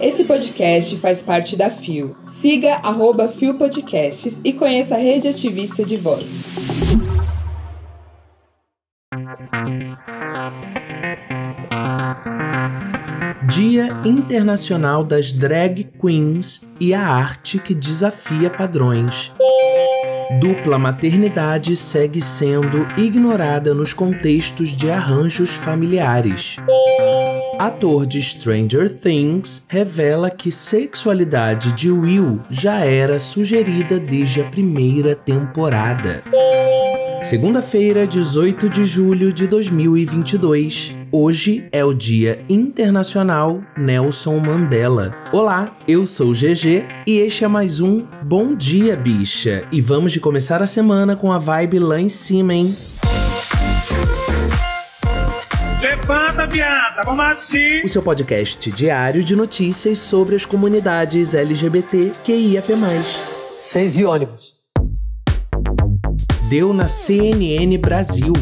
Esse podcast faz parte da FIO. Siga arroba FIO Podcasts e conheça a rede ativista de vozes. Dia Internacional das Drag Queens e a arte que desafia padrões. Dupla maternidade segue sendo ignorada nos contextos de arranjos familiares. Ator de Stranger Things revela que sexualidade de Will já era sugerida desde a primeira temporada. Segunda-feira, 18 de julho de 2022. Hoje é o Dia Internacional Nelson Mandela. Olá, eu sou o GG e este é mais um Bom Dia Bicha. E vamos de começar a semana com a vibe lá em cima, hein? Levanta, viada, vamos assim! O seu podcast diário de notícias sobre as comunidades LGBT QIAP+. Seis e ônibus deu na CNN Brasil,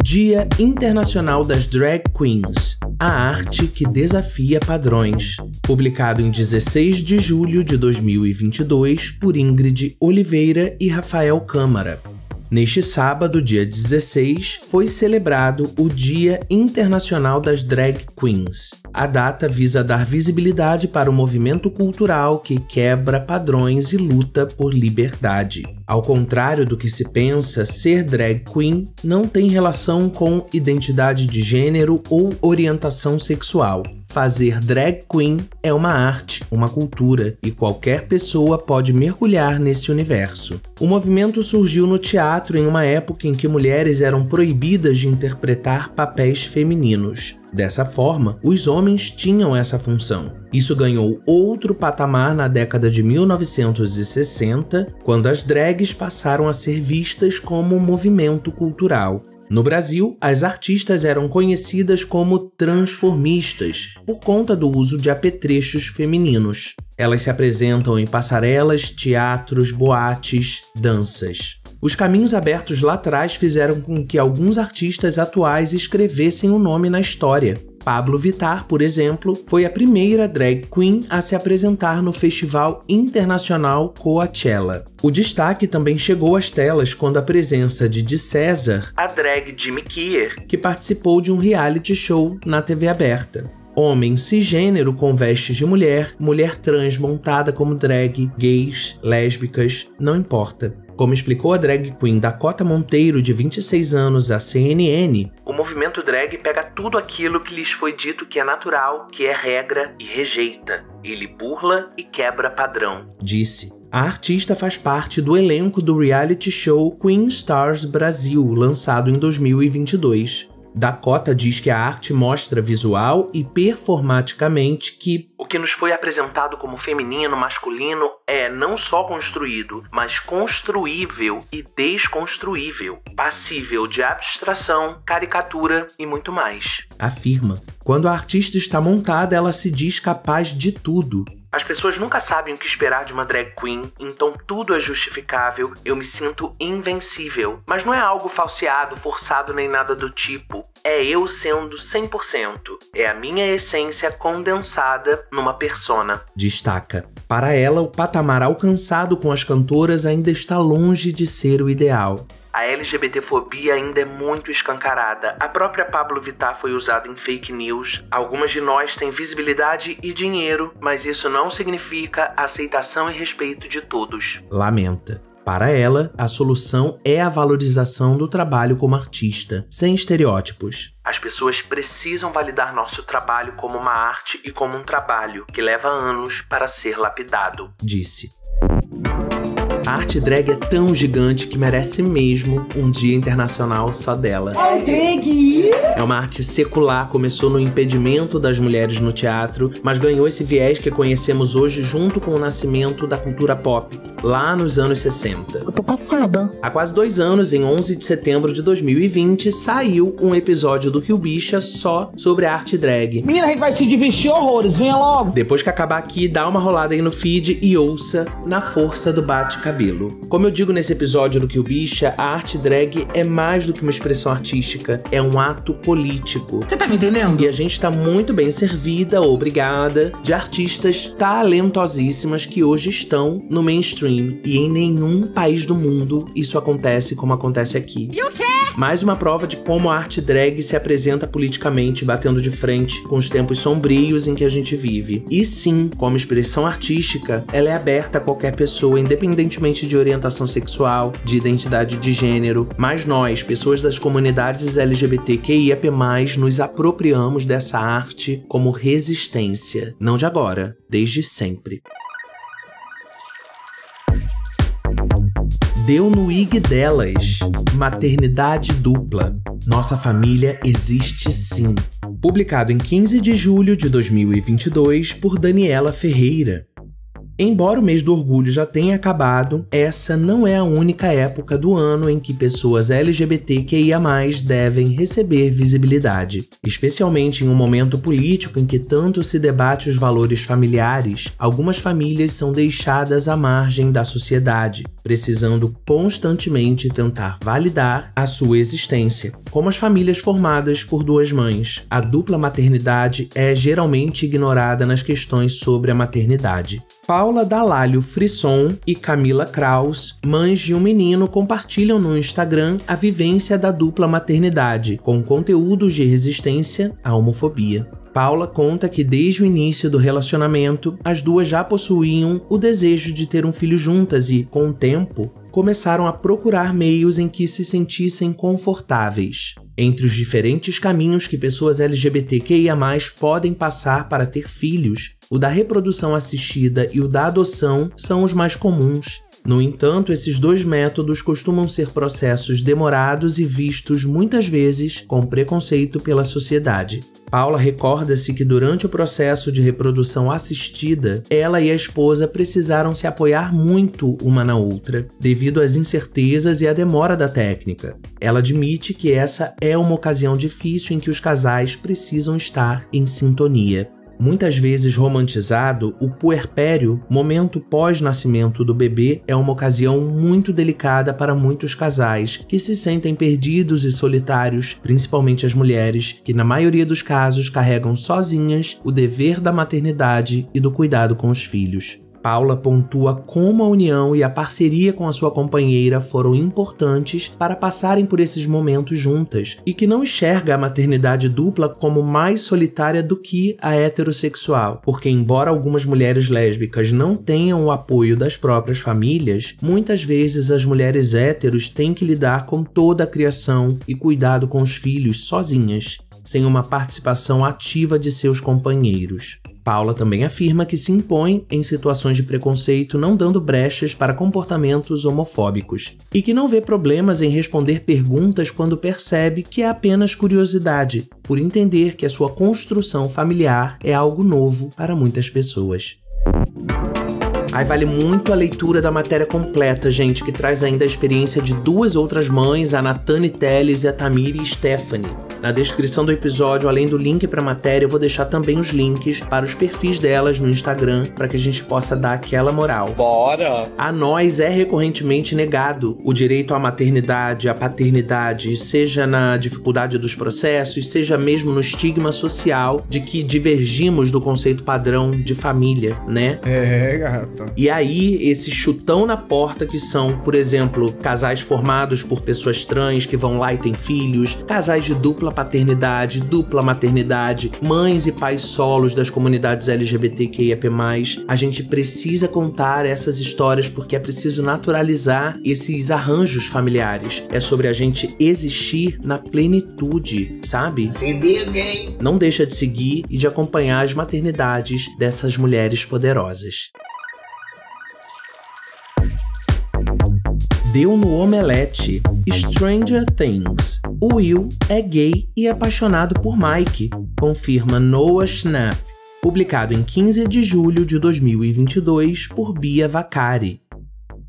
Dia Internacional das Drag Queens, a arte que desafia padrões, publicado em 16 de julho de 2022 por Ingrid Oliveira e Rafael Câmara. Neste sábado, dia 16, foi celebrado o Dia Internacional das Drag Queens. A data visa dar visibilidade para o movimento cultural que quebra padrões e luta por liberdade. Ao contrário do que se pensa, ser drag queen não tem relação com identidade de gênero ou orientação sexual. Fazer drag queen é uma arte, uma cultura, e qualquer pessoa pode mergulhar nesse universo. O movimento surgiu no teatro em uma época em que mulheres eram proibidas de interpretar papéis femininos. Dessa forma, os homens tinham essa função. Isso ganhou outro patamar na década de 1960, quando as drags passaram a ser vistas como um movimento cultural. No Brasil, as artistas eram conhecidas como transformistas, por conta do uso de apetrechos femininos. Elas se apresentam em passarelas, teatros, boates, danças. Os caminhos abertos lá atrás fizeram com que alguns artistas atuais escrevessem o um nome na história. Pablo Vittar, por exemplo, foi a primeira drag queen a se apresentar no Festival Internacional Coachella. O destaque também chegou às telas quando a presença de Di César, a drag Jimmy Kier, que participou de um reality show na TV aberta homem cisgênero com vestes de mulher, mulher trans montada como drag, gays, lésbicas, não importa. Como explicou a drag queen Dakota Monteiro, de 26 anos, à CNN, movimento drag pega tudo aquilo que lhes foi dito que é natural, que é regra e rejeita. Ele burla e quebra padrão, disse. A artista faz parte do elenco do reality show Queen Stars Brasil, lançado em 2022. Dakota diz que a arte mostra visual e performaticamente que o que nos foi apresentado como feminino, masculino é não só construído, mas construível e desconstruível, passível de abstração, caricatura e muito mais. Afirma: quando a artista está montada, ela se diz capaz de tudo, as pessoas nunca sabem o que esperar de uma drag queen, então tudo é justificável, eu me sinto invencível. Mas não é algo falseado, forçado nem nada do tipo. É eu sendo 100%. É a minha essência condensada numa persona. Destaca. Para ela, o patamar alcançado com as cantoras ainda está longe de ser o ideal a LGBTfobia ainda é muito escancarada. A própria Pablo Vittar foi usada em fake news. Algumas de nós têm visibilidade e dinheiro, mas isso não significa aceitação e respeito de todos. Lamenta. Para ela, a solução é a valorização do trabalho como artista, sem estereótipos. As pessoas precisam validar nosso trabalho como uma arte e como um trabalho que leva anos para ser lapidado, disse. A arte drag é tão gigante que merece mesmo um dia internacional só dela. É drag! É uma arte secular, começou no impedimento das mulheres no teatro, mas ganhou esse viés que conhecemos hoje junto com o nascimento da cultura pop, lá nos anos 60. Eu tô passada. Há quase dois anos, em 11 de setembro de 2020, saiu um episódio do Rio Bicha só sobre a arte drag. Menina, a gente vai se divertir horrores, venha logo! Depois que acabar aqui, dá uma rolada aí no feed e ouça Na Força do Bate-Cabeça cabelo. Como eu digo nesse episódio do Que o Bicha, a arte drag é mais do que uma expressão artística, é um ato político. Você tá me entendendo? E a gente tá muito bem servida, obrigada, de artistas talentosíssimas que hoje estão no mainstream. E em nenhum país do mundo isso acontece como acontece aqui. E o quê? Mais uma prova de como a arte drag se apresenta politicamente, batendo de frente com os tempos sombrios em que a gente vive. E sim, como expressão artística, ela é aberta a qualquer pessoa, independentemente de orientação sexual, de identidade de gênero. Mas nós, pessoas das comunidades LGBTQIAP+, nos apropriamos dessa arte como resistência. Não de agora, desde sempre. Deu no IG delas. Maternidade dupla. Nossa família existe sim. Publicado em 15 de julho de 2022 por Daniela Ferreira. Embora o mês do orgulho já tenha acabado, essa não é a única época do ano em que pessoas LGBTQIA devem receber visibilidade. Especialmente em um momento político em que tanto se debate os valores familiares, algumas famílias são deixadas à margem da sociedade, precisando constantemente tentar validar a sua existência. Como as famílias formadas por duas mães, a dupla maternidade é geralmente ignorada nas questões sobre a maternidade. Paula Dalalho Frisson e Camila Kraus, mães de um menino, compartilham no Instagram a vivência da dupla maternidade, com conteúdos de resistência à homofobia. Paula conta que desde o início do relacionamento, as duas já possuíam o desejo de ter um filho juntas e, com o tempo, começaram a procurar meios em que se sentissem confortáveis. Entre os diferentes caminhos que pessoas LGBTQIA podem passar para ter filhos, o da reprodução assistida e o da adoção são os mais comuns. No entanto, esses dois métodos costumam ser processos demorados e vistos muitas vezes com preconceito pela sociedade. Paula recorda-se que durante o processo de reprodução assistida, ela e a esposa precisaram se apoiar muito uma na outra, devido às incertezas e à demora da técnica. Ela admite que essa é uma ocasião difícil em que os casais precisam estar em sintonia. Muitas vezes romantizado, o puerpério, momento pós-nascimento do bebê, é uma ocasião muito delicada para muitos casais que se sentem perdidos e solitários, principalmente as mulheres, que na maioria dos casos carregam sozinhas o dever da maternidade e do cuidado com os filhos. Paula pontua como a união e a parceria com a sua companheira foram importantes para passarem por esses momentos juntas e que não enxerga a maternidade dupla como mais solitária do que a heterossexual, porque embora algumas mulheres lésbicas não tenham o apoio das próprias famílias, muitas vezes as mulheres héteros têm que lidar com toda a criação e cuidado com os filhos sozinhas, sem uma participação ativa de seus companheiros. Paula também afirma que se impõe em situações de preconceito, não dando brechas para comportamentos homofóbicos, e que não vê problemas em responder perguntas quando percebe que é apenas curiosidade, por entender que a sua construção familiar é algo novo para muitas pessoas. Aí vale muito a leitura da matéria completa, gente, que traz ainda a experiência de duas outras mães, a Natane Teles e a Tamiri Stephanie. Na descrição do episódio, além do link para a matéria, eu vou deixar também os links para os perfis delas no Instagram para que a gente possa dar aquela moral. Bora! A nós é recorrentemente negado o direito à maternidade, à paternidade, seja na dificuldade dos processos, seja mesmo no estigma social de que divergimos do conceito padrão de família, né? É, gata. E aí, esse chutão na porta que são, por exemplo, casais formados por pessoas trans que vão lá e têm filhos, casais de dupla paternidade, dupla maternidade, mães e pais solos das comunidades LGBTQIAP+. A gente precisa contar essas histórias porque é preciso naturalizar esses arranjos familiares. É sobre a gente existir na plenitude, sabe? Se liga, Não deixa de seguir e de acompanhar as maternidades dessas mulheres poderosas. Deu no Omelete, Stranger Things. Will é gay e apaixonado por Mike, confirma Noah Schnapp, publicado em 15 de julho de 2022 por Bia Vacari.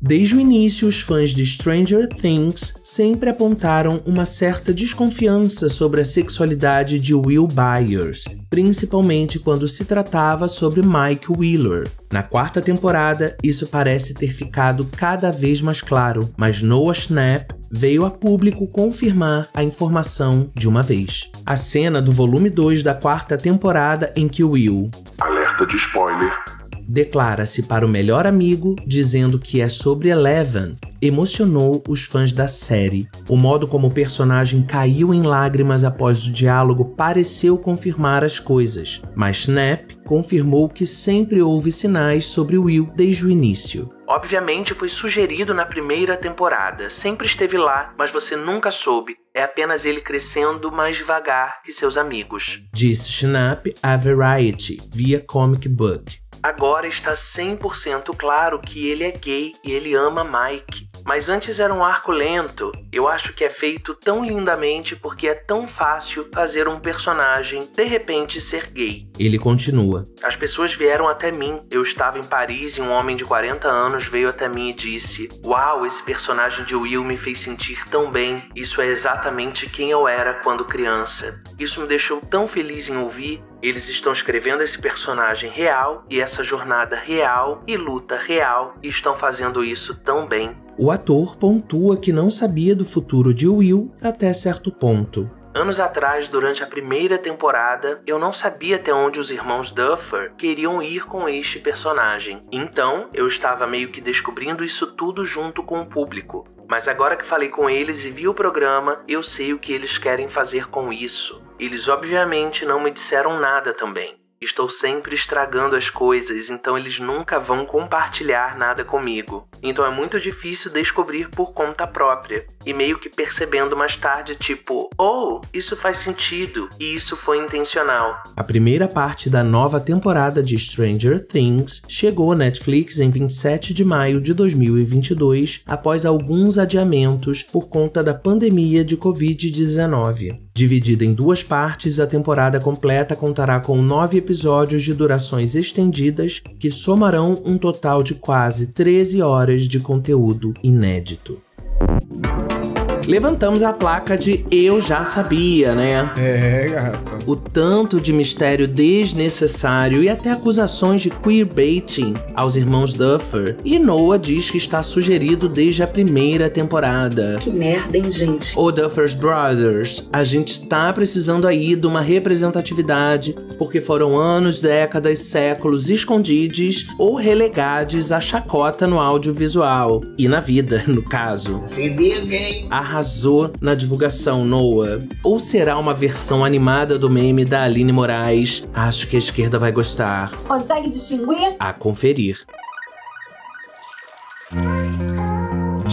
Desde o início, os fãs de Stranger Things sempre apontaram uma certa desconfiança sobre a sexualidade de Will Byers, principalmente quando se tratava sobre Mike Wheeler. Na quarta temporada, isso parece ter ficado cada vez mais claro, mas Noah Schnapp veio a público confirmar a informação de uma vez. A cena do volume 2 da quarta temporada em que Will Alerta de spoiler. Declara-se para o melhor amigo dizendo que é sobre Eleven emocionou os fãs da série. O modo como o personagem caiu em lágrimas após o diálogo pareceu confirmar as coisas, mas Snap confirmou que sempre houve sinais sobre Will desde o início. Obviamente foi sugerido na primeira temporada, sempre esteve lá, mas você nunca soube. É apenas ele crescendo mais devagar que seus amigos, disse Schnapp à Variety via Comic Book. Agora está 100% claro que ele é gay e ele ama Mike. Mas antes era um arco lento. Eu acho que é feito tão lindamente porque é tão fácil fazer um personagem de repente ser gay. Ele continua. As pessoas vieram até mim. Eu estava em Paris e um homem de 40 anos veio até mim e disse: Uau, esse personagem de Will me fez sentir tão bem. Isso é exatamente quem eu era quando criança. Isso me deixou tão feliz em ouvir. Eles estão escrevendo esse personagem real e essa jornada real e luta real e estão fazendo isso tão bem. O ator pontua que não sabia do futuro de Will até certo ponto. Anos atrás, durante a primeira temporada, eu não sabia até onde os irmãos Duffer queriam ir com este personagem. Então, eu estava meio que descobrindo isso tudo junto com o público. Mas agora que falei com eles e vi o programa, eu sei o que eles querem fazer com isso. Eles obviamente não me disseram nada também. Estou sempre estragando as coisas, então eles nunca vão compartilhar nada comigo. Então é muito difícil descobrir por conta própria. E meio que percebendo mais tarde, tipo, oh, isso faz sentido e isso foi intencional. A primeira parte da nova temporada de Stranger Things chegou à Netflix em 27 de maio de 2022, após alguns adiamentos por conta da pandemia de Covid-19. Dividida em duas partes, a temporada completa contará com nove episódios de durações estendidas que somarão um total de quase 13 horas de conteúdo inédito. Levantamos a placa de Eu Já Sabia, né? É, gata. O tanto de mistério desnecessário e até acusações de queerbaiting aos irmãos Duffer. E Noah diz que está sugerido desde a primeira temporada. Que merda, hein, gente? Ô Duffers Brothers, a gente tá precisando aí de uma representatividade, porque foram anos, décadas, séculos escondidos ou relegados à chacota no audiovisual. E na vida, no caso. Se liga, hein? Arrasou na divulgação, Noah. Ou será uma versão animada do meme da Aline Moraes? Acho que a esquerda vai gostar. Consegue distinguir? A conferir.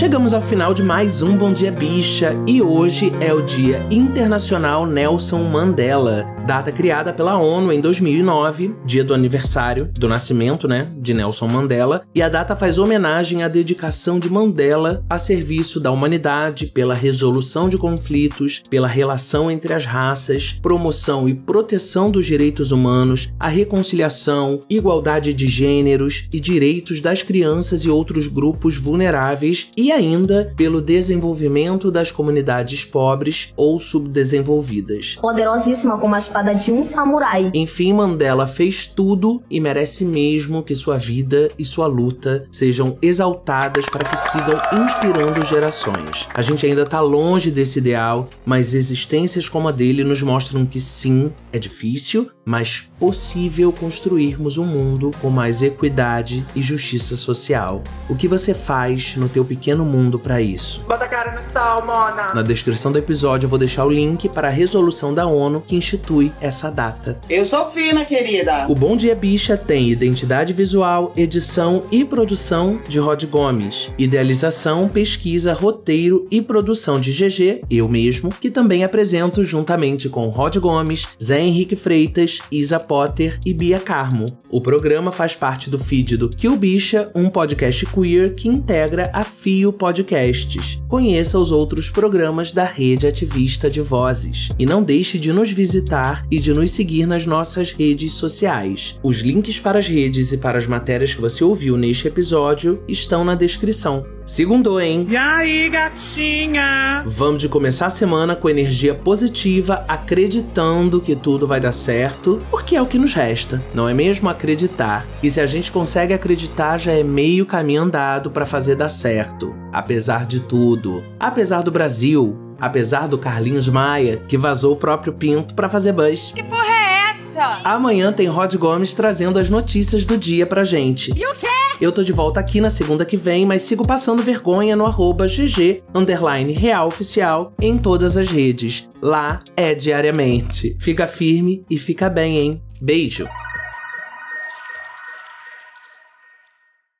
Chegamos ao final de mais um Bom Dia Bicha e hoje é o Dia Internacional Nelson Mandela, data criada pela ONU em 2009, dia do aniversário do nascimento, né, de Nelson Mandela, e a data faz homenagem à dedicação de Mandela a serviço da humanidade pela resolução de conflitos, pela relação entre as raças, promoção e proteção dos direitos humanos, a reconciliação, igualdade de gêneros e direitos das crianças e outros grupos vulneráveis e ainda pelo desenvolvimento das comunidades pobres ou subdesenvolvidas. Poderosíssima como a espada de um samurai. Enfim, Mandela fez tudo e merece mesmo que sua vida e sua luta sejam exaltadas para que sigam inspirando gerações. A gente ainda tá longe desse ideal, mas existências como a dele nos mostram que sim, é difícil, mas possível construirmos um mundo com mais equidade e justiça social. O que você faz no teu pequeno mundo para isso? Bota a cara no sol, mona. Na descrição do episódio eu vou deixar o link para a resolução da ONU que institui essa data. Eu sou fina, querida. O Bom Dia Bicha tem identidade visual, edição e produção de Rod Gomes, idealização, pesquisa, roteiro e produção de GG, eu mesmo, que também apresento juntamente com Rod Gomes, Zé Henrique Freitas Isa Potter e Bia Carmo. O programa faz parte do feed do Kill Bicha, um podcast queer que integra a Fio Podcasts. Conheça os outros programas da rede ativista de vozes. E não deixe de nos visitar e de nos seguir nas nossas redes sociais. Os links para as redes e para as matérias que você ouviu neste episódio estão na descrição. Segundo, hein? E aí, gatinha? Vamos de começar a semana com energia positiva, acreditando que tudo vai dar certo, porque é o que nos resta, não é mesmo? Acreditar. E se a gente consegue acreditar, já é meio caminho andado para fazer dar certo. Apesar de tudo. Apesar do Brasil. Apesar do Carlinhos Maia, que vazou o próprio pinto para fazer buzz. Que porra é essa? Amanhã tem Rod Gomes trazendo as notícias do dia pra gente. E o quê? Eu tô de volta aqui na segunda que vem, mas sigo passando vergonha no arroba GG underline real oficial em todas as redes. Lá é diariamente. Fica firme e fica bem, hein? Beijo!